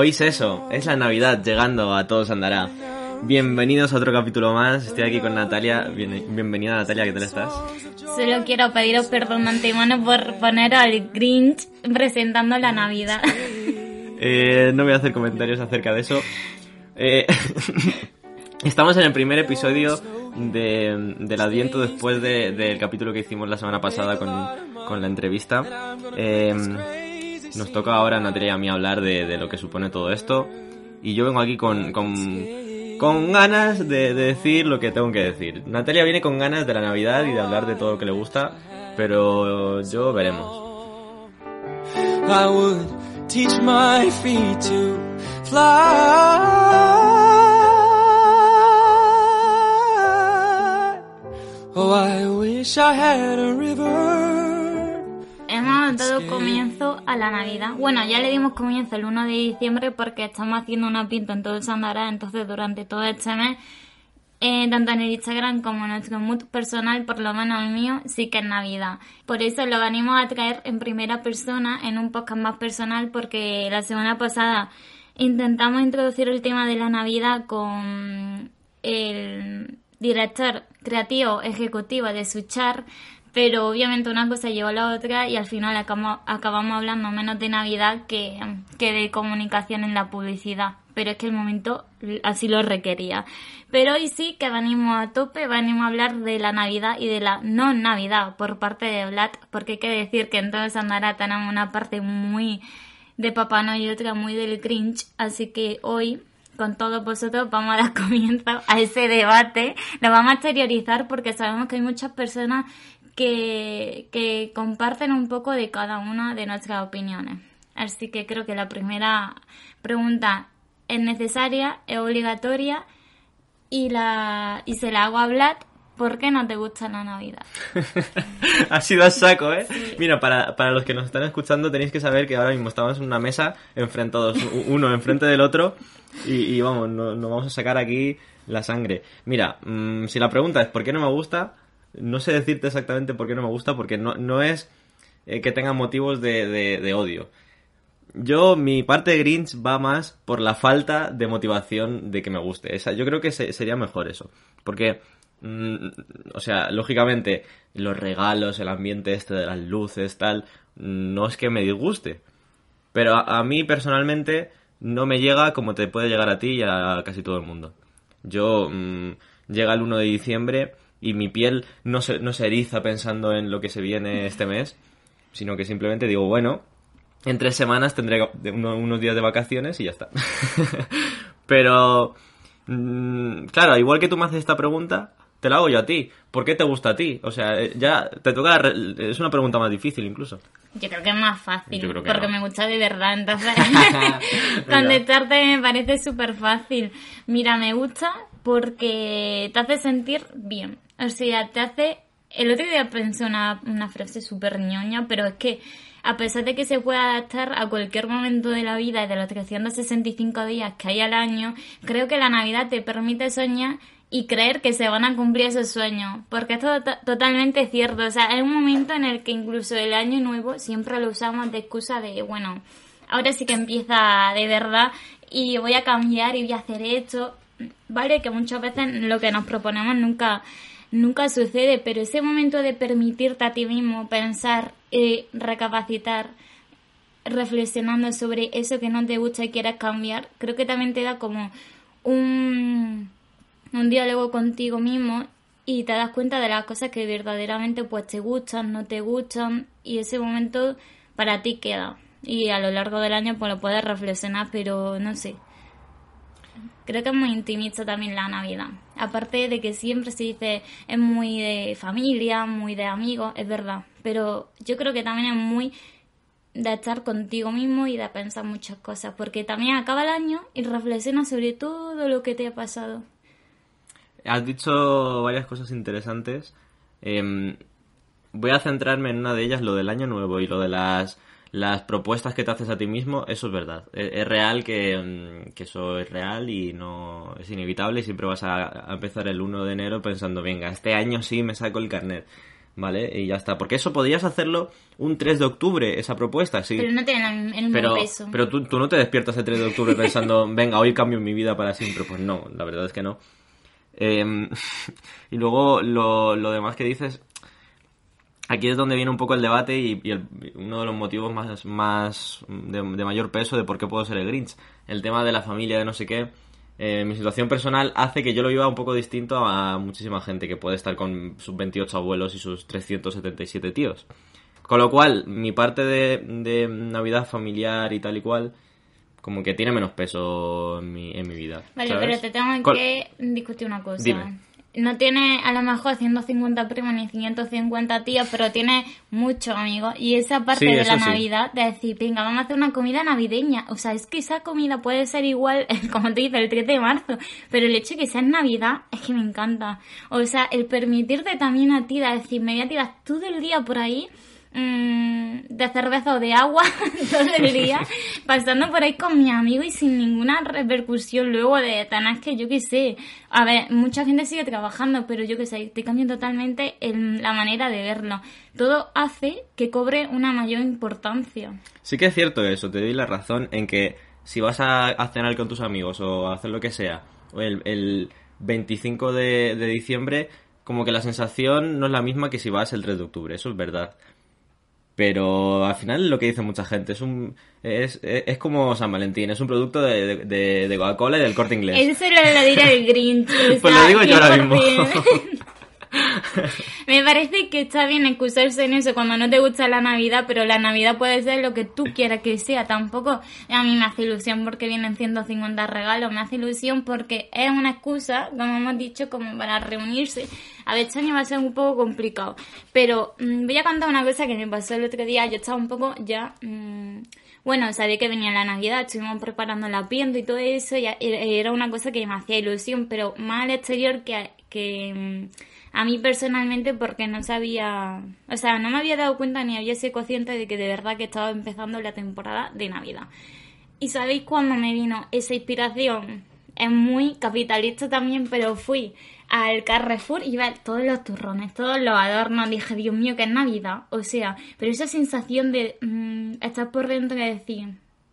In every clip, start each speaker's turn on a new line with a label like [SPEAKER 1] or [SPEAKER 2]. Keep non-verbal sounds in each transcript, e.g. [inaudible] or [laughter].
[SPEAKER 1] Hoy es eso, es la Navidad llegando a todos andará. Bienvenidos a otro capítulo más. Estoy aquí con Natalia. bienvenida Natalia, ¿qué tal estás?
[SPEAKER 2] Solo quiero pediros perdón de antemano por poner al Grinch presentando la Navidad.
[SPEAKER 1] Eh, no voy a hacer comentarios acerca de eso. Eh, [laughs] estamos en el primer episodio del Adviento después del capítulo que hicimos la semana pasada con, la entrevista. Eh, nos toca ahora Natalia y a mí hablar de, lo que supone todo esto. Y yo vengo aquí con, con, ganas de, decir lo que tengo que decir. Natalia viene con ganas de la Navidad y de hablar de todo lo que le gusta, pero yo veremos.
[SPEAKER 2] Oh, I wish I had a river hemos dado comienzo a la Navidad. Bueno, ya le dimos comienzo el 1 de diciembre porque estamos haciendo una pinta en todo el Sandará, entonces durante todo este mes, eh, tanto en el Instagram como en nuestro mood personal, por lo menos el mío, sí que es Navidad. Por eso lo venimos a traer en primera persona, en un podcast más personal, porque la semana pasada intentamos introducir el tema de la Navidad con el director creativo ejecutivo de Suchar, pero obviamente una cosa lleva a la otra y al final acabamos, acabamos hablando menos de Navidad que, que de comunicación en la publicidad. Pero es que el momento así lo requería. Pero hoy sí que venimos a tope, venimos a hablar de la Navidad y de la no Navidad por parte de Vlad, porque hay que decir que en toda Sandara tenemos una parte muy de Papá Noel y otra muy del cringe, así que hoy con todos vosotros vamos a dar [laughs] comienzo a ese debate, lo vamos a exteriorizar porque sabemos que hay muchas personas que, comparten un poco de cada una de nuestras opiniones. Así que creo que la primera pregunta es necesaria, es obligatoria y, la, y se la hago a Vlad. ¿Por qué no te gusta la Navidad?
[SPEAKER 1] ha sido a saco, ¿eh? Mira, para, los que nos están escuchando tenéis que saber que ahora mismo estamos en una mesa enfrentados, uno enfrente del otro, y, vamos, nos, vamos a sacar aquí la sangre. Mira, mm, si la pregunta es ¿por qué no me gusta? No sé decirte exactamente por qué no me gusta, porque no, no es eh, que tenga motivos de, de, odio. Yo, mi parte de Grinch va más por la falta de motivación de que me guste. Esa, yo creo que sería mejor eso. Porque, mm, o sea, lógicamente, los regalos, el ambiente este de las luces, tal, no es que me disguste. Pero a, mí personalmente no me llega como te puede llegar a ti y a casi todo el mundo. Yo, mm, llega el 1 de diciembre y mi piel no se, no se eriza pensando en lo que se viene este mes, sino que simplemente digo, bueno, en tres semanas tendré unos días de vacaciones y ya está. [laughs] Pero, mm, claro, igual que tú me haces esta pregunta, te la hago yo a ti. ¿Por qué te gusta a ti? O sea, eh, ya te toca... Es una pregunta más difícil incluso.
[SPEAKER 2] Yo creo que es más fácil, porque me gusta de verdad, entonces [laughs] [laughs] contestarte me parece súper fácil. Mira, me gusta porque te hace sentir bien. O sea, te hace... El otro día pensé una, frase súper ñoña, pero es que a pesar de que se puede adaptar a cualquier momento de la vida y de los 365 días que hay al año, creo que la Navidad te permite soñar y creer que se van a cumplir esos sueños, porque esto es totalmente cierto, o sea, hay un momento en el que incluso el año nuevo siempre lo usamos de excusa de, bueno, ahora sí que empieza de verdad y voy a cambiar y voy a hacer esto, vale, que muchas veces lo que nos proponemos nunca nunca sucede, pero ese momento de permitirte a ti mismo pensar, y recapacitar, reflexionando sobre eso que no te gusta y quieras cambiar, creo que también te da como un, un diálogo contigo mismo y te das cuenta de las cosas que verdaderamente pues te gustan, no te gustan y ese momento para ti queda y a lo largo del año pues lo puedes reflexionar pero no sé Creo que es muy intimista también la Navidad. Aparte de que siempre se dice es muy de familia, muy de amigos, es verdad. Pero yo creo que también es muy de estar contigo mismo y de pensar muchas cosas. Porque también acaba el año y reflexionas sobre todo lo que te ha pasado.
[SPEAKER 1] Has dicho varias cosas interesantes. Em, voy a centrarme en una de ellas, lo del año nuevo y lo de las las propuestas que te haces a ti mismo, eso es verdad. Es, real que, mm, que, eso es real y no es inevitable. Siempre vas a, empezar el 1 de enero pensando, venga, este año sí me saco el carnet. ¿vale? Y ya está. Porque eso podrías hacerlo un 3 de octubre, esa propuesta, sí.
[SPEAKER 2] Pero no tiene el mismo peso.
[SPEAKER 1] Pero tú, tú, no te despiertas el 3 de octubre pensando, [laughs] venga, hoy cambio mi vida para siempre. Pues no, la verdad es que no. Em, [laughs] y luego lo, lo, demás que dices, aquí es donde viene un poco el debate y, uno de los motivos más, más de, mayor peso de por qué puedo ser el Grinch. El tema de la familia, de no sé qué. Eh, mi situación personal hace que yo lo viva un poco distinto a muchísima gente que puede estar con sus 28 abuelos y sus 377 tíos. Con lo cual, mi parte de, de Navidad familiar y tal y cual como que tiene menos peso en mi, en mi vida.
[SPEAKER 2] Vale, pero te tengo que discutir una cosa. No tiene a lo mejor 150 primos ni 550 tíos, pero tiene muchos amigos. Y esa parte de la Navidad, de decir, venga, vamos a hacer una comida navideña. O sea, es que esa comida puede ser igual, [laughs] como te dice, el 3 de marzo. Pero el hecho de que sea en Navidad es que me encanta. O sea, el permitirte también a ti, de decir, me voy a tirar todo el día por ahí Mm, de cerveza o de agua todo el día, pasando por ahí con mi amigo y sin ninguna repercusión luego de tan que yo que sé. A ver, mucha gente sigue trabajando, pero yo que sé, te cambio totalmente la manera de verlo. Todo hace que cobre una mayor importancia.
[SPEAKER 1] Sí que es cierto eso, te doy la razón en que si vas a, cenar con tus amigos o a hacer lo que sea, el, el 25 de, de diciembre, como que la sensación no es la misma que si vas el 3 de octubre, eso es verdad. Pero al final lo que dice mucha gente es un es, es, como San Valentín, es un producto de, de, Coca-Cola y del corte inglés.
[SPEAKER 2] Eso lo, dirá el Grinch. [laughs]
[SPEAKER 1] pues lo digo yo ahora mismo. [laughs]
[SPEAKER 2] Me parece que está bien excusarse en eso cuando no te gusta la Navidad, pero la Navidad puede ser lo que tú quieras que sea. Tampoco a mí me hace ilusión porque vienen 150 regalos, me hace ilusión porque es una excusa, como hemos dicho, como para reunirse. A ver, este año va a ser un poco complicado, pero mm, voy a contar una cosa que me pasó el otro día. Yo estaba un poco ya... Mm, bueno, sabía que venía la Navidad, estuvimos preparando la piento y todo eso, y era una cosa que me hacía ilusión, pero más al exterior que, que mm, a mí personalmente porque no sabía, o sea, no me había dado cuenta ni había sido consciente de que de verdad que estaba empezando la temporada de Navidad. ¿Y sabéis cuándo me vino esa inspiración? Es muy capitalista también, pero fui al Carrefour y iba todos los turrones, todos los adornos. Dije, Dios mío, que es Navidad. O sea, pero esa sensación de mm, estar por dentro y decir,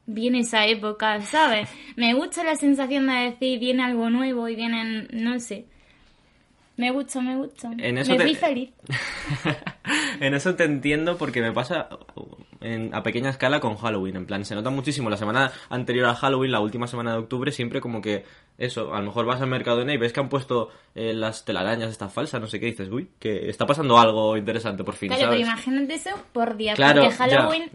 [SPEAKER 2] viene esa época, ¿sabes? Me gusta la sensación de decir, viene algo nuevo y vienen, no sé. Me gusta, me gusta. En eso me te... feliz. [laughs]
[SPEAKER 1] en eso te entiendo porque me pasa a pequeña escala con Halloween. En plan, se nota muchísimo la semana anterior a Halloween, la última semana de octubre, siempre como que eso, a lo mejor vas al Mercadona y ves que han puesto eh, las telarañas estas falsas, no sé qué, dices, uy, que está pasando algo interesante por fin.
[SPEAKER 2] Claro, pero imagínate eso por día, porque Halloween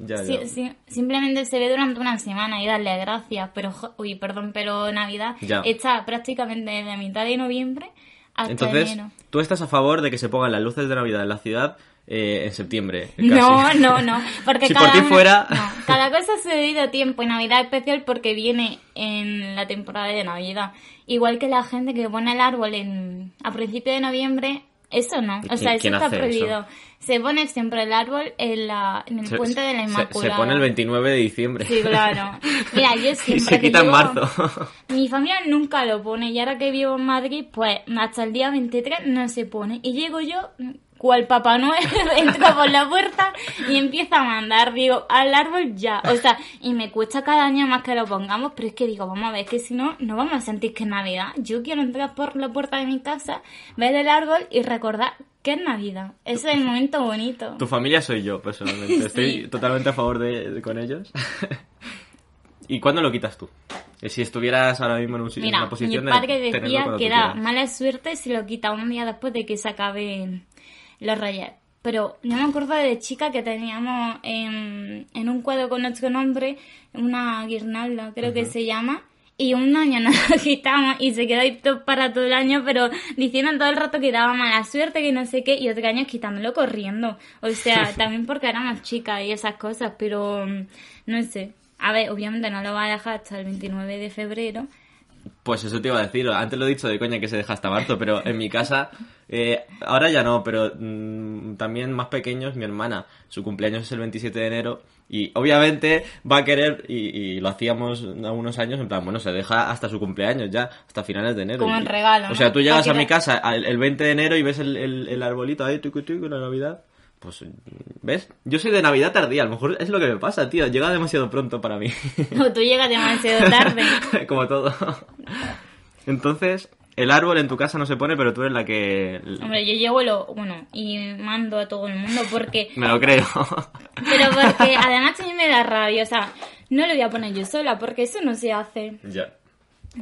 [SPEAKER 2] simplemente se ve durante una semana y darle gracias, pero, uy, perdón, pero Navidad está prácticamente de mitad de noviembre
[SPEAKER 1] entonces, tú estás a favor de que se pongan las luces de Navidad en la ciudad eh, en septiembre. [laughs]
[SPEAKER 2] No, no, no. Porque
[SPEAKER 1] si cada por ti fuera.
[SPEAKER 2] cada [laughs] cosa se debido a tiempo y Navidad especial porque viene en la temporada de Navidad. Igual que la gente que pone el árbol en, a principio de noviembre, eso no. O sea, eso está prohibido. Se pone siempre el árbol en, la, en el puente de la Inmaculada.
[SPEAKER 1] Se, pone el 29 de diciembre.
[SPEAKER 2] Sí, claro. Mira, yo siempre. [laughs]
[SPEAKER 1] Y se quita en marzo.
[SPEAKER 2] Mi familia nunca lo pone. Y ahora que vivo en Madrid, pues hasta el día 23 no se pone. Y llego yo cual Papá Noel [laughs] entra por la puerta y empieza a mandar, digo, al árbol ya. O sea, y me cuesta cada año más que lo pongamos, pero es que digo, vamos a ver, que si no, no vamos a sentir que es Navidad. Yo quiero entrar por la puerta de mi casa, ver el árbol y recordar que es Navidad. Ese es el momento bonito.
[SPEAKER 1] Tu familia soy yo, personalmente. [laughs] Estoy totalmente a favor de, con ellos. [laughs] ¿Y cuándo lo quitas tú? Eh, si estuvieras ahora mismo en, un,
[SPEAKER 2] Mira,
[SPEAKER 1] una posición
[SPEAKER 2] mi padre decía que da mala suerte si lo quita un día después de que se acabe los reyes. Pero yo me acuerdo de chica que teníamos en, en un cuadro con nuestro nombre una guirnalda, creo que se llama, y un año [laughs] nos lo quitamos y se quedó ahí para todo el año, pero diciendo todo el rato que daba mala suerte, que no sé qué, y otro año quitándolo corriendo. O sea, [laughs] también porque éramos chicas y esas cosas, pero mm, no sé. A ver, obviamente no lo va a dejar hasta el 29 de febrero,
[SPEAKER 1] Pues eso te iba a decir, antes lo he dicho de coña que se deja hasta marzo, pero en mi casa, eh, ahora ya no, pero mm, también más pequeños, mi hermana, su cumpleaños es el 27 de enero y obviamente va a querer, y, lo hacíamos algunos años, en plan, bueno, se deja hasta su cumpleaños ya, hasta finales de enero.
[SPEAKER 2] Como el regalo.
[SPEAKER 1] O sea, tú llegas a mi casa el, 20 de enero y ves el, el, arbolito ahí, tucu, tucu, la Navidad. Pues, ¿ves? Yo soy de Navidad tardía, a lo mejor es lo que me pasa, tío. Llega demasiado pronto para mí. [laughs]
[SPEAKER 2] O tú llegas demasiado tarde. [laughs]
[SPEAKER 1] Como todo. Entonces, el árbol en tu casa no se pone, pero tú eres la que...
[SPEAKER 2] Hombre, yo llevo lo... Bueno, y mando a todo el mundo porque... [laughs]
[SPEAKER 1] me lo creo.
[SPEAKER 2] pero porque además a mí me da rabia, o sea, no lo voy a poner yo sola porque eso no se hace.
[SPEAKER 1] Ya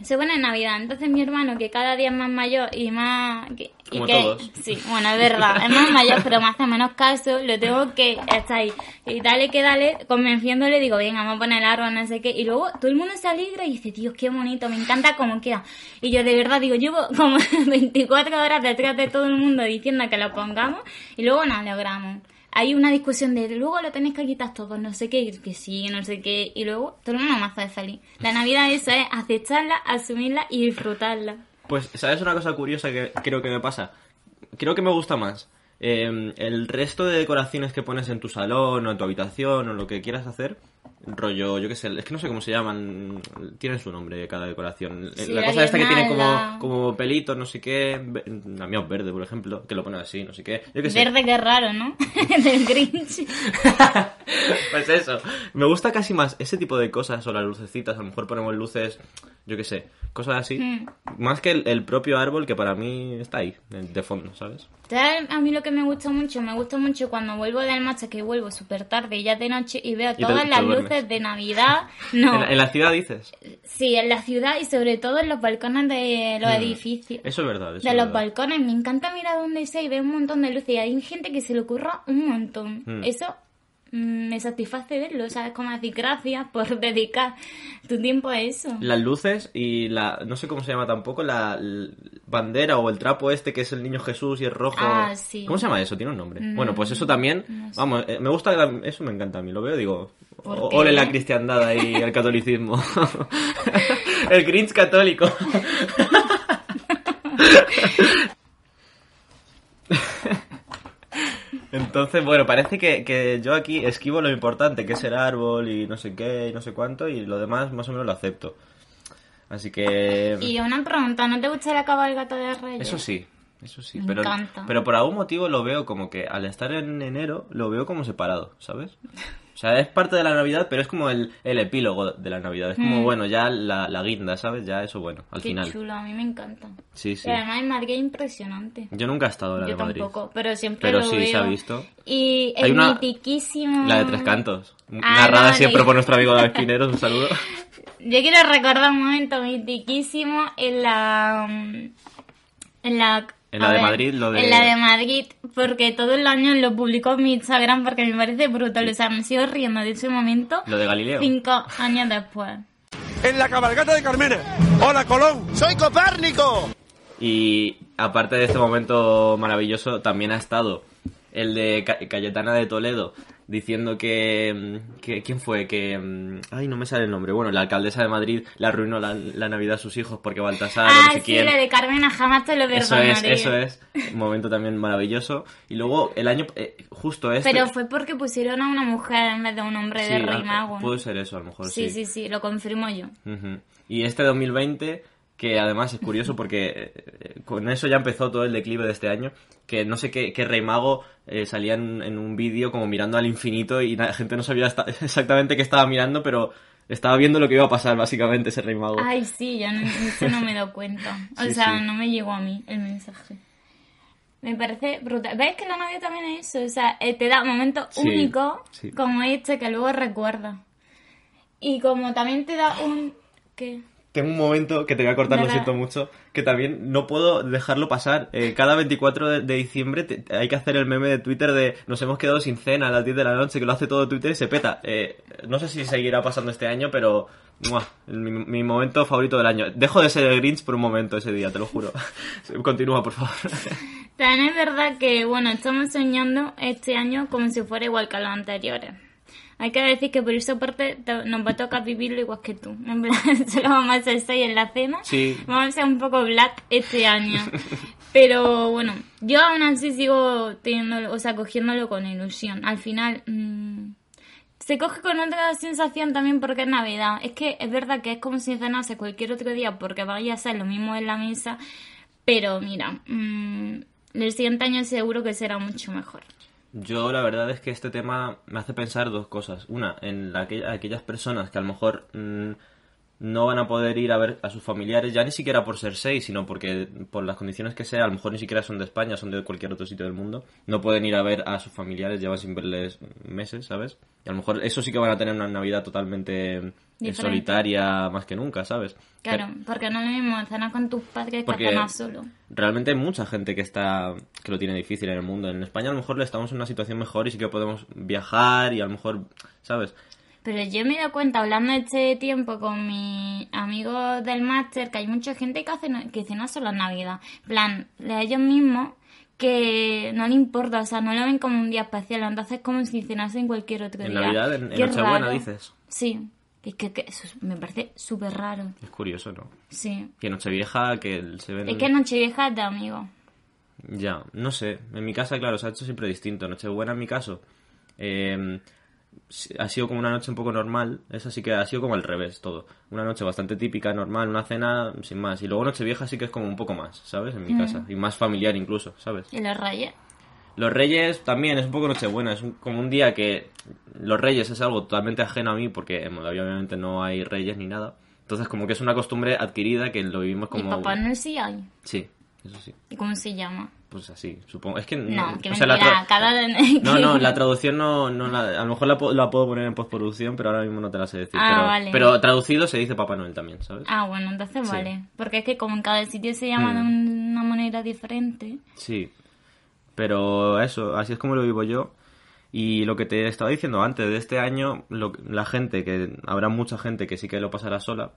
[SPEAKER 2] se pone en Navidad. Entonces mi hermano, que cada día es más mayor y más... y
[SPEAKER 1] que,
[SPEAKER 2] Sí, bueno, es verdad, es más mayor, pero me hace menos caso, lo tengo que estar ahí. Y dale que dale, convenciéndole, digo, venga, vamos a poner el árbol, no sé qué. Y luego todo el mundo se alegra y dice, Dios, qué bonito, me encanta cómo queda. Y yo de verdad digo, llevo como [laughs] 24 horas detrás de todo el mundo diciendo que lo pongamos y luego nos logramos hay una discusión de luego lo tenéis que quitar todo, no sé qué, que sí, no sé qué, y luego todo el mundo más de salir. La Navidad eso es aceptarla, asumirla y disfrutarla.
[SPEAKER 1] Pues, ¿sabes una cosa curiosa que creo que me pasa? Creo que me gusta más. Eh, el resto de decoraciones que pones en tu salón o en tu habitación o lo que quieras hacer, rollo, yo qué sé, es que no sé cómo se llaman, tienen su nombre cada decoración. la, cosa esta que tiene como, como pelitos, no sé qué, la mía es verde, por ejemplo, que lo pone así, no sé qué.
[SPEAKER 2] Verde que raro, ¿no? [laughs] [laughs] Del Grinch. [laughs]
[SPEAKER 1] pues eso, me gusta casi más ese tipo de cosas o las lucecitas, a lo mejor ponemos luces, yo qué sé, cosas así, hmm. más que el, propio árbol que para mí está ahí, de fondo, ¿sabes?
[SPEAKER 2] A mí lo que me gusta mucho, me gusta mucho cuando vuelvo del marcha, que vuelvo súper tarde y ya de noche y veo todas las luces de Navidad. No.
[SPEAKER 1] ¿En, la ciudad dices?
[SPEAKER 2] Sí, en la ciudad y sobre todo en los balcones de los mm, edificios.
[SPEAKER 1] Eso es verdad.
[SPEAKER 2] de los balcones. Me encanta mirar donde sea y ver un montón de luces. Y hay gente que se le ocurra un montón. Mm. Eso me satisface verlo, ¿sabes? Como decir gracias por [laughs] dedicar tu tiempo a eso.
[SPEAKER 1] Las luces y la, no sé cómo se llama tampoco, la, bandera o el trapo este que es el niño Jesús y es rojo.
[SPEAKER 2] Ah, sí.
[SPEAKER 1] ¿Cómo se llama eso? Tiene un nombre. Mm, bueno, pues eso también, vamos, eh, me gusta, eso me encanta a mí, lo veo, digo, ole la cristiandad y el catolicismo. [laughs] el Grinch católico. [laughs] Entonces, bueno, parece que, yo aquí esquivo lo importante, que es el árbol y no sé qué y no sé cuánto, y lo demás más o menos lo acepto. Así que...
[SPEAKER 2] Y una pregunta, ¿no te gusta la cabalgata de Reyes?
[SPEAKER 1] Eso sí, eso sí. pero, pero por algún motivo lo veo como que al estar en enero lo veo como separado, ¿sabes? O sea, es parte de la Navidad, pero es como el, epílogo de la Navidad. Es como, mm. bueno, ya la, guinda, ¿sabes? Ya eso, bueno, al
[SPEAKER 2] Qué
[SPEAKER 1] final.
[SPEAKER 2] chulo, a mí me encanta.
[SPEAKER 1] Sí, sí.
[SPEAKER 2] Y además en Madrid es impresionante.
[SPEAKER 1] Yo nunca he estado en la
[SPEAKER 2] Yo
[SPEAKER 1] de Madrid.
[SPEAKER 2] tampoco, pero siempre
[SPEAKER 1] pero
[SPEAKER 2] lo
[SPEAKER 1] sí, se ha visto.
[SPEAKER 2] Y es mitiquísimo.
[SPEAKER 1] La de Tres Cantos. Ah, narrada siempre por nuestro amigo David Pineros, un saludo.
[SPEAKER 2] Yo quiero recordar un momento mitiquísimo en la... En la
[SPEAKER 1] en la de Madrid, lo de...
[SPEAKER 2] En la de Madrid, porque todo el año lo publicó en mi Instagram porque me parece brutal. O sea, me sigo riendo de ese momento.
[SPEAKER 1] Lo de Galileo.
[SPEAKER 2] Cinco años después.
[SPEAKER 3] En la cabalgata de Carmena. Hola, Colón. Soy Copérnico.
[SPEAKER 1] Y aparte de este momento maravilloso, también ha estado el de Cayetana de Toledo, diciendo que, ¿quién fue? Que mm, ay no me sale el nombre. Bueno, la alcaldesa de Madrid le arruinó la, Navidad a sus hijos porque Baltasar
[SPEAKER 2] ah,
[SPEAKER 1] no sé
[SPEAKER 2] sí, de Carmena jamás te lo
[SPEAKER 1] Eso es, eso es. Un momento también maravilloso. Y luego el año eh, justo este
[SPEAKER 2] Pero fue porque pusieron a una mujer en vez de un hombre de rey mago.
[SPEAKER 1] Puede ser eso, a lo mejor
[SPEAKER 2] sí. Sí, sí, sí, lo confirmo yo.
[SPEAKER 1] Y este 2020 que además es curioso porque eh, con eso ya empezó todo el declive de este año, que no sé qué, rey mago eh, salía en, un vídeo como mirando al infinito y la gente no sabía [laughs] exactamente qué estaba mirando, pero estaba viendo lo que iba a pasar básicamente ese rey mago.
[SPEAKER 2] Ay, sí, ya no, no me he dado cuenta. [laughs] O sea, no me llegó a mí el mensaje. Me parece brutal. ¿Ves que la novia también es eso? O sea, eh, te da momentos únicos como este que luego recuerda. Y como también te da un... ¿Qué?
[SPEAKER 1] Tengo un momento que te voy a cortar, lo siento mucho, que también no puedo dejarlo pasar. Eh, cada 24 de, diciembre hay que hacer el meme de Twitter de nos hemos quedado sin cena a las 10 de la noche, que lo hace todo Twitter y se peta. Eh, no sé si seguirá pasando este año, pero Mi, momento favorito del año. Dejo de ser el Grinch por un momento ese día, te lo juro. [laughs] Continúa, por favor.
[SPEAKER 2] También es verdad que, bueno, estamos soñando este año como si fuera igual que los anteriores. Hay que decir que por esa parte nos va a tocar vivirlo igual que tú. En plan, [laughs] solo vamos a hacer seis en la cena.
[SPEAKER 1] Sí.
[SPEAKER 2] Vamos a ser un poco black este año. Pero bueno, yo aún así sigo teniendo, o sea, cogiéndolo con ilusión. Al final, mmm, se coge con otra sensación también porque es Navidad. Es que es verdad que es como si cenase cualquier otro día porque vaya a ser lo mismo en la mesa. Pero mira, mmm, el siguiente año seguro que será mucho mejor.
[SPEAKER 1] Yo la verdad es que este tema me hace pensar dos cosas. Una, en la, aquellas personas que a lo mejor mmm, no van a poder ir a ver a sus familiares, ya ni siquiera por ser seis, sino porque por las condiciones que sea, a lo mejor ni siquiera son de España, son de cualquier otro sitio del mundo, no pueden ir a ver a sus familiares, llevan sin verles meses, ¿sabes? Y a lo mejor eso sí que van a tener una Navidad totalmente eh, solitaria más que nunca, ¿sabes?
[SPEAKER 2] Claro, porque no es lo mismo cenar con tus padres que cenar solo.
[SPEAKER 1] Realmente hay mucha gente que está que lo tiene difícil en el mundo. En España a lo mejor le estamos en una situación mejor y sí que podemos viajar y a lo mejor, ¿sabes?
[SPEAKER 2] Pero yo me he dado cuenta, hablando este tiempo con mis amigos del máster, que hay mucha gente que, hace, que cena solo en Navidad. plan, de ellos mismos que no le importa, o sea, no lo ven como un día especial, entonces es como si cenasen cualquier otro
[SPEAKER 1] en
[SPEAKER 2] día.
[SPEAKER 1] Navidad, en, en Nochebuena, dices.
[SPEAKER 2] Sí, es que, eso me parece súper raro.
[SPEAKER 1] Es curioso, ¿no?
[SPEAKER 2] Sí.
[SPEAKER 1] Que Nochevieja, que se ven...
[SPEAKER 2] Es que Nochevieja es de amigos.
[SPEAKER 1] Ya, no sé. En mi casa, claro, se ha hecho siempre distinto. Nochebuena, en mi caso, eh, ha sido como una noche un poco normal. Esa sí que ha sido como al revés todo. Una noche bastante típica, normal, una cena sin más. Y luego Nochevieja sí que es como un poco más, ¿sabes? En mi casa. Y más familiar incluso, ¿sabes?
[SPEAKER 2] ¿Y los reyes?
[SPEAKER 1] Los Reyes también es un poco Nochebuena, es como un día que los Reyes es algo totalmente ajeno a mí porque en Moldavia obviamente no hay Reyes ni nada. Entonces como que es una costumbre adquirida que lo vivimos como...
[SPEAKER 2] ¿Y Papá no sí hay?
[SPEAKER 1] Sí, eso sí.
[SPEAKER 2] ¿Y cómo se llama?
[SPEAKER 1] Pues así, supongo. Es que
[SPEAKER 2] no, que
[SPEAKER 1] o
[SPEAKER 2] sea, la cada...
[SPEAKER 1] No, [laughs] no, [laughs] la traducción no, no la... a lo mejor la, la, puedo poner en postproducción, pero ahora mismo no te la sé decir.
[SPEAKER 2] Ah,
[SPEAKER 1] pero,
[SPEAKER 2] vale.
[SPEAKER 1] pero traducido se dice Papá Noel también, ¿sabes?
[SPEAKER 2] Ah, bueno, entonces sí. vale. Porque es que como en cada sitio se llama de
[SPEAKER 1] Hmm.
[SPEAKER 2] una manera diferente.
[SPEAKER 1] Sí. Pero eso, así es como lo vivo yo. Y lo que te estaba diciendo antes, de este año, lo, la gente, que habrá mucha gente que sí que lo pasará sola,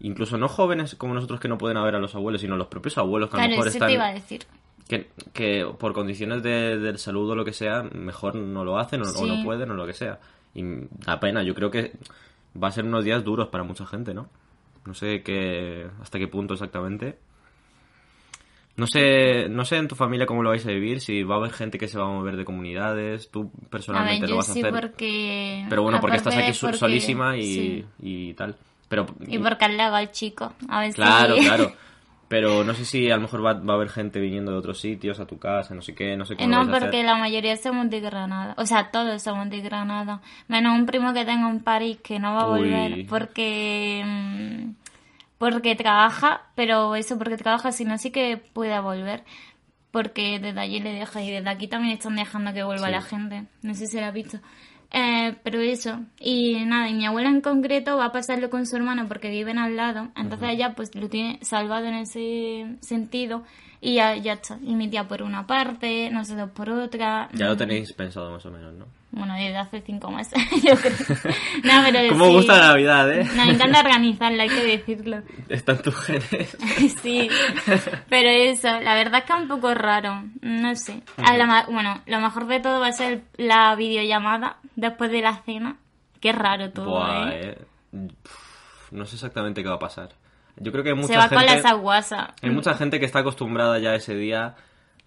[SPEAKER 1] incluso no jóvenes como nosotros que no pueden ver a los abuelos, sino los propios abuelos que
[SPEAKER 2] claro,
[SPEAKER 1] a lo mejor
[SPEAKER 2] eso
[SPEAKER 1] están...
[SPEAKER 2] te iba a decir.
[SPEAKER 1] Que, que por condiciones de, del salud o lo que sea, mejor no lo hacen o,
[SPEAKER 2] Sí.
[SPEAKER 1] o no pueden o lo que sea. Y da pena, yo creo que va a ser unos días duros para mucha gente, ¿no? No sé qué, hasta qué punto exactamente. No sé, no sé en tu familia cómo lo vais a vivir, si va a haber gente que se va a mover de comunidades, tú
[SPEAKER 2] A ver,
[SPEAKER 1] personalmente
[SPEAKER 2] yo
[SPEAKER 1] lo vas a
[SPEAKER 2] sí
[SPEAKER 1] hacer.
[SPEAKER 2] porque...
[SPEAKER 1] Pero bueno, porque estás aquí
[SPEAKER 2] porque-
[SPEAKER 1] solísima y,
[SPEAKER 2] sí.
[SPEAKER 1] y tal. Pero
[SPEAKER 2] Y porque le hago al chico. A ver
[SPEAKER 1] Claro,
[SPEAKER 2] si...
[SPEAKER 1] claro. [laughs] Pero no sé si a lo mejor va, va a haber gente viniendo de otros sitios a tu casa, no sé qué, no sé
[SPEAKER 2] Eh,
[SPEAKER 1] cómo lo
[SPEAKER 2] No,
[SPEAKER 1] vais a hacer.
[SPEAKER 2] porque la mayoría somos de Granada. O sea, todos somos de Granada. Menos un primo que tengo en París que no va a
[SPEAKER 1] Uy.
[SPEAKER 2] volver porque... mm, Porque trabaja, pero eso porque trabaja, sino sí que pueda volver. Porque desde allí le deja y desde aquí también están dejando que vuelva
[SPEAKER 1] Sí.
[SPEAKER 2] la gente. No sé si lo has visto. Eh, pero eso, y nada, y mi abuela en concreto va a pasarlo con su hermano porque viven al lado, entonces ella pues lo tiene salvado en ese sentido y ya, ya está. Y mi tía por una parte, nosotros por otra.
[SPEAKER 1] Ya lo tenéis pensado más o menos, ¿no?
[SPEAKER 2] Bueno, desde hace cinco meses, [laughs] yo creo. no, pero
[SPEAKER 1] ¿Cómo
[SPEAKER 2] sí.
[SPEAKER 1] gusta la Navidad, eh?
[SPEAKER 2] Nos encanta organizarla, hay que decirlo.
[SPEAKER 1] Está en tus genes. [laughs]
[SPEAKER 2] sí, pero eso, la verdad es que es un poco raro, no sé. A la bueno, lo mejor de todo va a ser la videollamada después de la cena. Qué raro todo,
[SPEAKER 1] Buah,
[SPEAKER 2] ¿eh?
[SPEAKER 1] eh. No sé exactamente qué va a pasar. Yo creo que hay mucha
[SPEAKER 2] Se va
[SPEAKER 1] gente...
[SPEAKER 2] con las aguasas.
[SPEAKER 1] Hay mucha gente que está acostumbrada ya ese día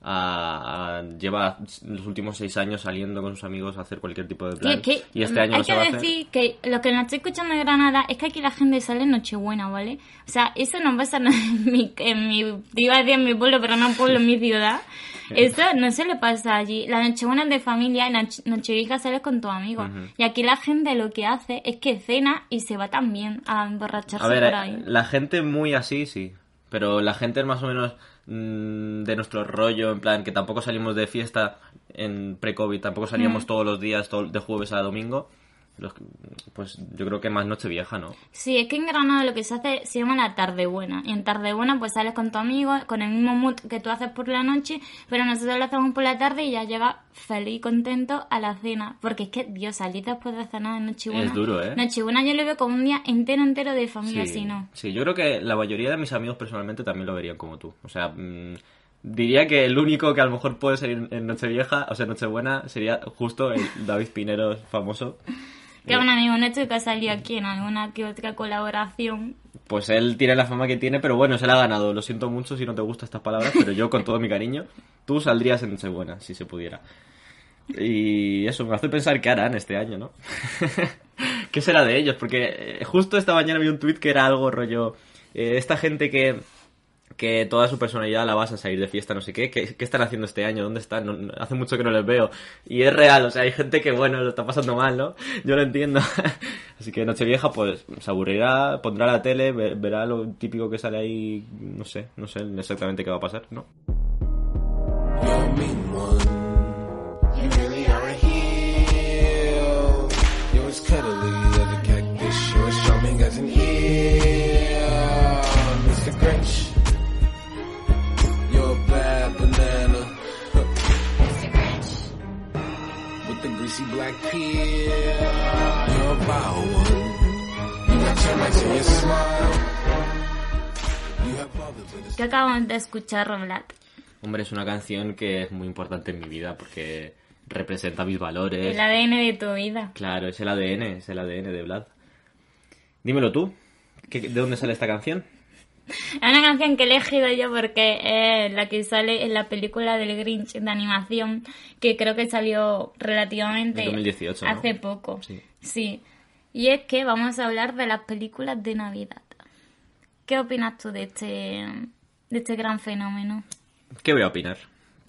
[SPEAKER 1] a, a- lleva los últimos seis años saliendo con sus amigos a hacer cualquier tipo de plan.
[SPEAKER 2] Que-
[SPEAKER 1] y este año
[SPEAKER 2] hay
[SPEAKER 1] no se
[SPEAKER 2] que decir que lo que nos estoy escuchando de Granada es que aquí la gente sale en Nochebuena, ¿vale? O sea, eso no pasa en [laughs] mi, en mi, iba a decir en mi pueblo, pero no en pueblo, en mi ciudad. [laughs] Eso no se le pasa allí. La Nochebuena es de familia y Nochevieja sales con tus amigos. Y aquí la gente lo que hace es que cena y se va también a emborracharse
[SPEAKER 1] A ver,
[SPEAKER 2] por
[SPEAKER 1] eh,
[SPEAKER 2] ahí.
[SPEAKER 1] la gente muy así, sí. Pero la gente es más o menos mm, de nuestro rollo, en plan, que tampoco salimos de fiesta en pre-COVID, tampoco salíamos todos los días, todo- de jueves a domingo. Los- pues yo creo que más noche vieja, ¿no?
[SPEAKER 2] Sí, es que en Granada lo que se hace se llama la tarde buena. Y en tarde buena pues sales con tu amigo, con el mismo mood que tú haces por la noche, pero nosotros lo hacemos por la tarde y ya llega feliz y contento a la cena. Porque es que, Dios, salir después de cenar en Nochebuena.
[SPEAKER 1] Es duro, ¿eh?
[SPEAKER 2] Nochebuena yo lo veo como un día entero, entero de familia,
[SPEAKER 1] Sí,
[SPEAKER 2] si no.
[SPEAKER 1] sí, yo creo que la mayoría de mis amigos personalmente también lo verían como tú. O sea, mm, diría que el único que a lo mejor puede salir en Nochevieja, o sea, Nochebuena, sería justo el David Pinero famoso.
[SPEAKER 2] Que un amigo nuestro que ha salido aquí en alguna que otra colaboración.
[SPEAKER 1] Pues él tiene la fama que tiene, pero bueno, se la ha ganado. Lo siento mucho si no te gustan estas palabras, pero yo con todo mi cariño, tú saldrías en buena si se pudiera. Y eso me hace pensar qué harán este año, ¿no? [laughs] ¿Qué será de ellos? Porque eh, justo esta mañana vi un tweet que era algo rollo... Eh, esta gente que que toda su personalidad la vas a salir de fiesta, no sé qué. ¿Qué, están haciendo este año? ¿Dónde están? hace mucho que no les veo. Y es real, o sea, hay gente que, bueno, lo está pasando mal, ¿no? [laughs] Yo lo entiendo. [laughs] Así que Nochevieja, pues, se aburrirá, pondrá la tele, verá lo típico que sale ahí, no sé, no sé exactamente qué va a pasar, ¿no?
[SPEAKER 2] ¿Qué acabamos de escuchar, Roblat?
[SPEAKER 1] Hombre, es una canción que es muy importante en mi vida porque representa mis valores.
[SPEAKER 2] El ADN de tu vida.
[SPEAKER 1] Claro, es el ADN, es el ADN de Vlad. Dímelo tú, ¿de dónde sale esta canción?
[SPEAKER 2] Es una canción que he elegido yo porque es la que sale en la película del Grinch de animación, que creo que salió relativamente
[SPEAKER 1] 2018,
[SPEAKER 2] hace poco. Sí. sí. Y es que vamos a hablar de las películas de Navidad. ¿Qué opinas tú de este, de este gran fenómeno?
[SPEAKER 1] ¿Qué voy a opinar?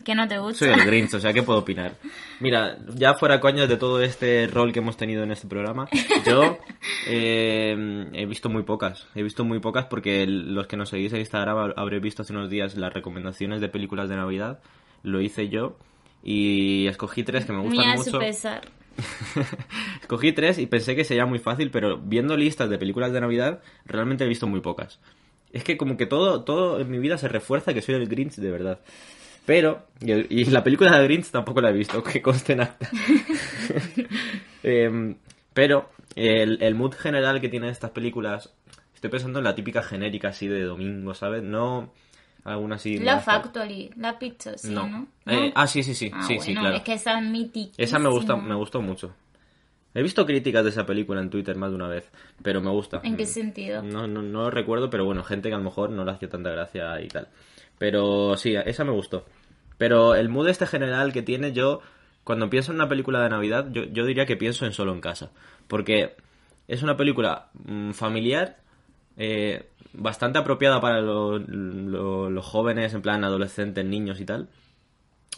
[SPEAKER 2] Que no te gusta.
[SPEAKER 1] Soy el Grinch, o sea, ¿qué puedo opinar? Mira, ya fuera coños de todo este rol que hemos tenido en este programa, yo [laughs] eh, he visto muy pocas. He visto muy pocas porque los que nos seguís en Instagram habréis visto hace unos días las recomendaciones de películas de Navidad. Lo hice yo y escogí tres que me gustan mucho.
[SPEAKER 2] Su pesar. [laughs]
[SPEAKER 1] escogí tres y pensé que sería muy fácil, pero viendo listas de películas de Navidad, realmente he visto muy pocas. Es que como que todo, todo en mi vida se refuerza que soy el Grinch de verdad. Pero, y, la película de Grinch tampoco la he visto, [laughs] que conste en acta. [laughs] Em, pero, el, el mood general que tienen estas películas, estoy pensando en la típica genérica así de domingo, ¿sabes? No alguna así.
[SPEAKER 2] La Factory, la pizza, sí, ¿no?
[SPEAKER 1] Eh, ah, sí, sí, sí, ah, sí, sí, claro.
[SPEAKER 2] Es que esa es mítica.
[SPEAKER 1] Esa me gusta, me gustó mucho. He visto críticas de esa película en Twitter más de una vez, pero me gusta.
[SPEAKER 2] ¿En qué sentido?
[SPEAKER 1] No, no, no lo recuerdo, pero bueno, gente que a lo mejor no le hacía tanta gracia y tal. Pero sí, esa me gustó. Pero el mood este general que tiene yo, cuando pienso en una película de Navidad, yo, yo diría que pienso en Solo en Casa. Porque es una película mm, familiar, eh, bastante apropiada para los jóvenes, en plan adolescentes, niños y tal.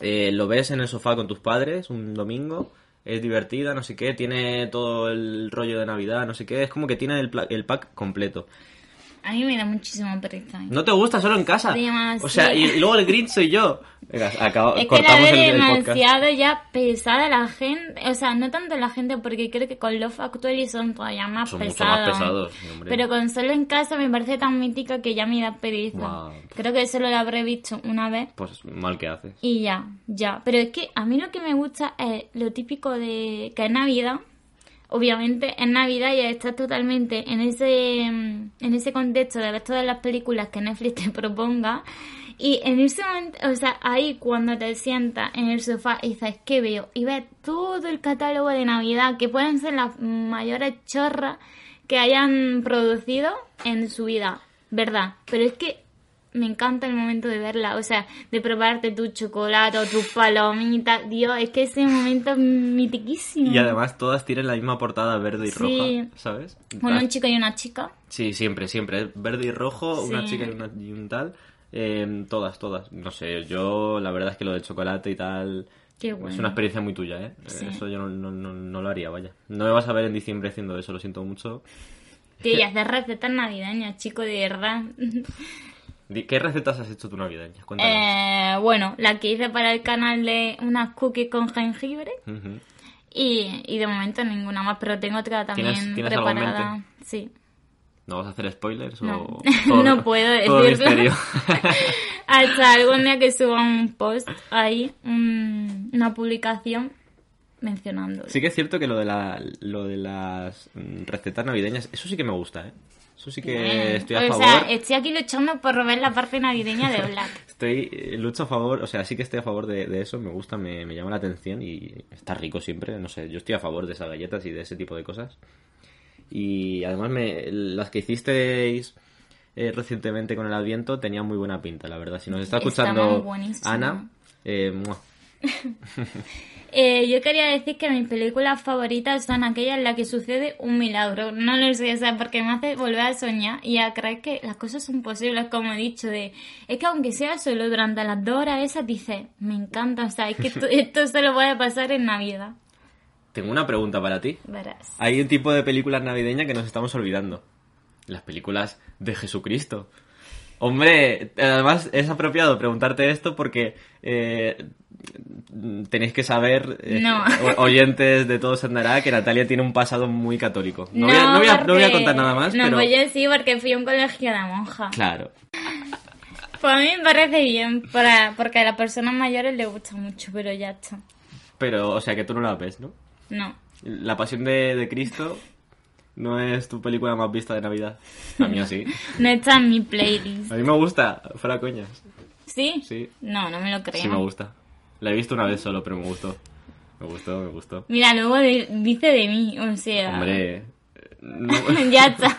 [SPEAKER 1] Eh, lo ves en el sofá con tus padres un domingo, es divertida, no sé qué, tiene todo el rollo de Navidad, no sé qué, es como que tiene el, el pack completo.
[SPEAKER 2] A mí me da muchísimo pereza.
[SPEAKER 1] ¿No te gusta solo en casa? o sea, y, luego el Grinch soy yo. Venga, acabo,
[SPEAKER 2] es que la veo demasiado ya pesada la gente. O sea, no tanto la gente, porque creo que con Love Actually son todavía más
[SPEAKER 1] son
[SPEAKER 2] pesados.
[SPEAKER 1] Mucho más pesados
[SPEAKER 2] Pero con solo en casa me parece tan mítica que ya me da pereza. Creo que solo lo habré visto una vez.
[SPEAKER 1] Pues mal que haces.
[SPEAKER 2] Y ya, ya. Pero es que a mí lo que me gusta es lo típico de que es Navidad obviamente en Navidad ya estás totalmente en ese, en ese contexto de ver todas las películas que Netflix te [laughs] proponga. Y en ese momento, o sea, ahí cuando te sientas en el sofá y dices, ¿qué veo? Y ves todo el catálogo de Navidad, que pueden ser las mayores chorras que hayan producido en su vida, ¿verdad? Pero es que me encanta el momento de verla, o sea, de probarte tu chocolate o tus palomitas. Dios, es que ese momento es mitiquísimo.
[SPEAKER 1] Y además todas tienen la misma portada verde y roja, ¿sabes?
[SPEAKER 2] Bueno, un chico y una chica.
[SPEAKER 1] Sí, siempre, siempre. Verde y rojo, una chica y, un tal. Em, todas, todas. No sé, yo la verdad es que lo de chocolate y tal...
[SPEAKER 2] Qué bueno.
[SPEAKER 1] Es una experiencia muy tuya, ¿eh? Eso yo no, no, no, lo haría, vaya. No me vas a ver en diciembre haciendo eso, lo siento mucho.
[SPEAKER 2] Tío, y hacer recetas navideñas, chico, de verdad.
[SPEAKER 1] ¿Qué recetas has hecho tu navideña?
[SPEAKER 2] Eh, bueno, la que hice para el canal de unas cookies con jengibre. y, y, de momento ninguna más, pero tengo otra también preparada. Sí.
[SPEAKER 1] ¿No vas a hacer spoilers?
[SPEAKER 2] No,
[SPEAKER 1] o [laughs]
[SPEAKER 2] no puedo decirlo. [laughs] Hasta algún día que suba un post ahí, una publicación, mencionando.
[SPEAKER 1] Sí que es cierto que lo de, la, lo de las recetas navideñas, eso sí que me gusta, ¿eh? Eso sí que estoy a favor. O sea,
[SPEAKER 2] estoy aquí luchando por robar la parte navideña de Black. [laughs]
[SPEAKER 1] estoy, eh, lucho a favor, o sea, sí que estoy a favor de, eso, me gusta, me, llama la atención y está rico siempre, no sé, yo estoy a favor de esas galletas y de ese tipo de cosas. Y además me, las que hicisteis eh, recientemente con el Adviento tenían muy buena pinta, la verdad. Si nos está escuchando Ana, eh, [laughs]
[SPEAKER 2] Eh, yo quería decir que mis películas favoritas son aquellas en las que sucede un milagro. No lo sé, o sea, porque me hace volver a soñar y a creer que las cosas son posibles, como he dicho, de... Es que aunque sea solo durante las dos horas esas, dices, me encanta, o sea, es que esto, [laughs] esto solo puede pasar en Navidad.
[SPEAKER 1] Tengo una pregunta para ti.
[SPEAKER 2] Verás.
[SPEAKER 1] Hay un tipo de películas navideñas que nos estamos olvidando. Las películas de Jesucristo. Hombre, además es apropiado preguntarte esto porque eh, tenéis que saber, eh, oyentes de todo se andará, que Natalia tiene un pasado muy católico. No, voy, a, contar nada más.
[SPEAKER 2] No,
[SPEAKER 1] pero...
[SPEAKER 2] voy a decir porque fui a un colegio de monja.
[SPEAKER 1] Claro.
[SPEAKER 2] Pues a mí me parece bien, para, porque a las personas mayores les gusta mucho, pero ya está.
[SPEAKER 1] Pero, o sea, que tú no la ves, ¿no?
[SPEAKER 2] No.
[SPEAKER 1] La pasión de, de Cristo no es tu película más vista de Navidad. A mí así.
[SPEAKER 2] no está en mi playlist.
[SPEAKER 1] A mí me gusta, fuera coñas.
[SPEAKER 2] ¿Sí?
[SPEAKER 1] Sí.
[SPEAKER 2] No, no me lo creo.
[SPEAKER 1] Sí me gusta. La he visto una vez solo, pero me gustó. Me gustó, me gustó.
[SPEAKER 2] Mira, luego dice de mí, o sea...
[SPEAKER 1] Hombre... [laughs]
[SPEAKER 2] ya está. [laughs]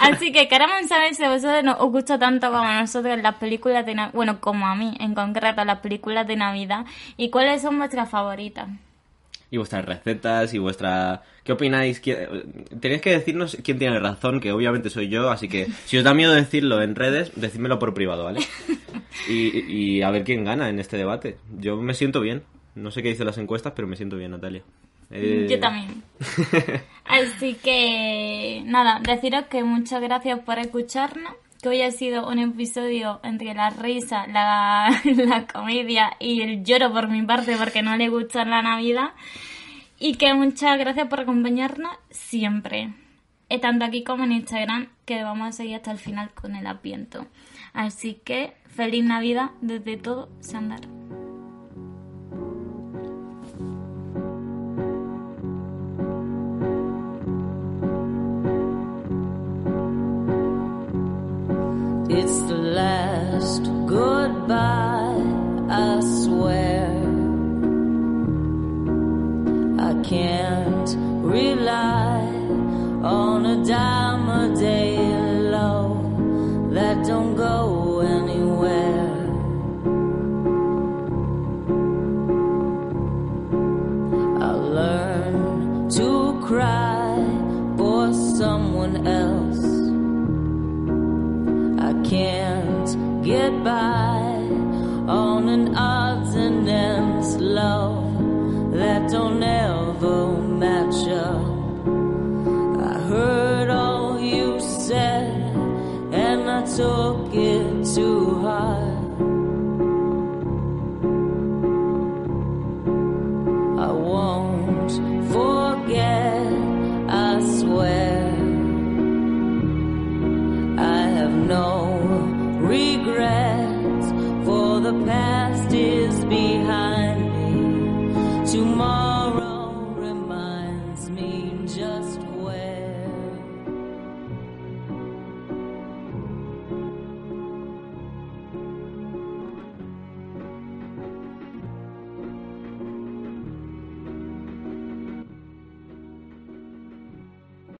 [SPEAKER 2] Así que queremos saber si a vosotros os gusta tanto como a nosotros las películas de Navidad, bueno, como a mí en concreto las películas de Navidad, y cuáles son vuestras favoritas
[SPEAKER 1] y vuestras recetas y vuestra... ¿Qué opináis? Tenéis que decirnos quién tiene razón, que obviamente soy yo, así que [laughs] si os da miedo decirlo en redes, decídmelo por privado, ¿vale? [laughs] Y, a ver quién gana en este debate. Yo me siento bien. No sé qué dicen las encuestas, pero me siento bien, Natalia.
[SPEAKER 2] Eh, yo también. [laughs] Así que, nada, deciros que muchas gracias por escucharnos que hoy ha sido un episodio entre la risa, la, [laughs] la comedia y el lloro por mi parte porque no le gusta la Navidad. Y que muchas gracias por acompañarnos siempre. Eh, tanto aquí como en Instagram, que vamos a seguir hasta el final con el apiento. Así que feliz Navidad desde todo Sandar. It's the last goodbye, I swear. I can't rely on a dime a day can't get by on an odds and ends love that don't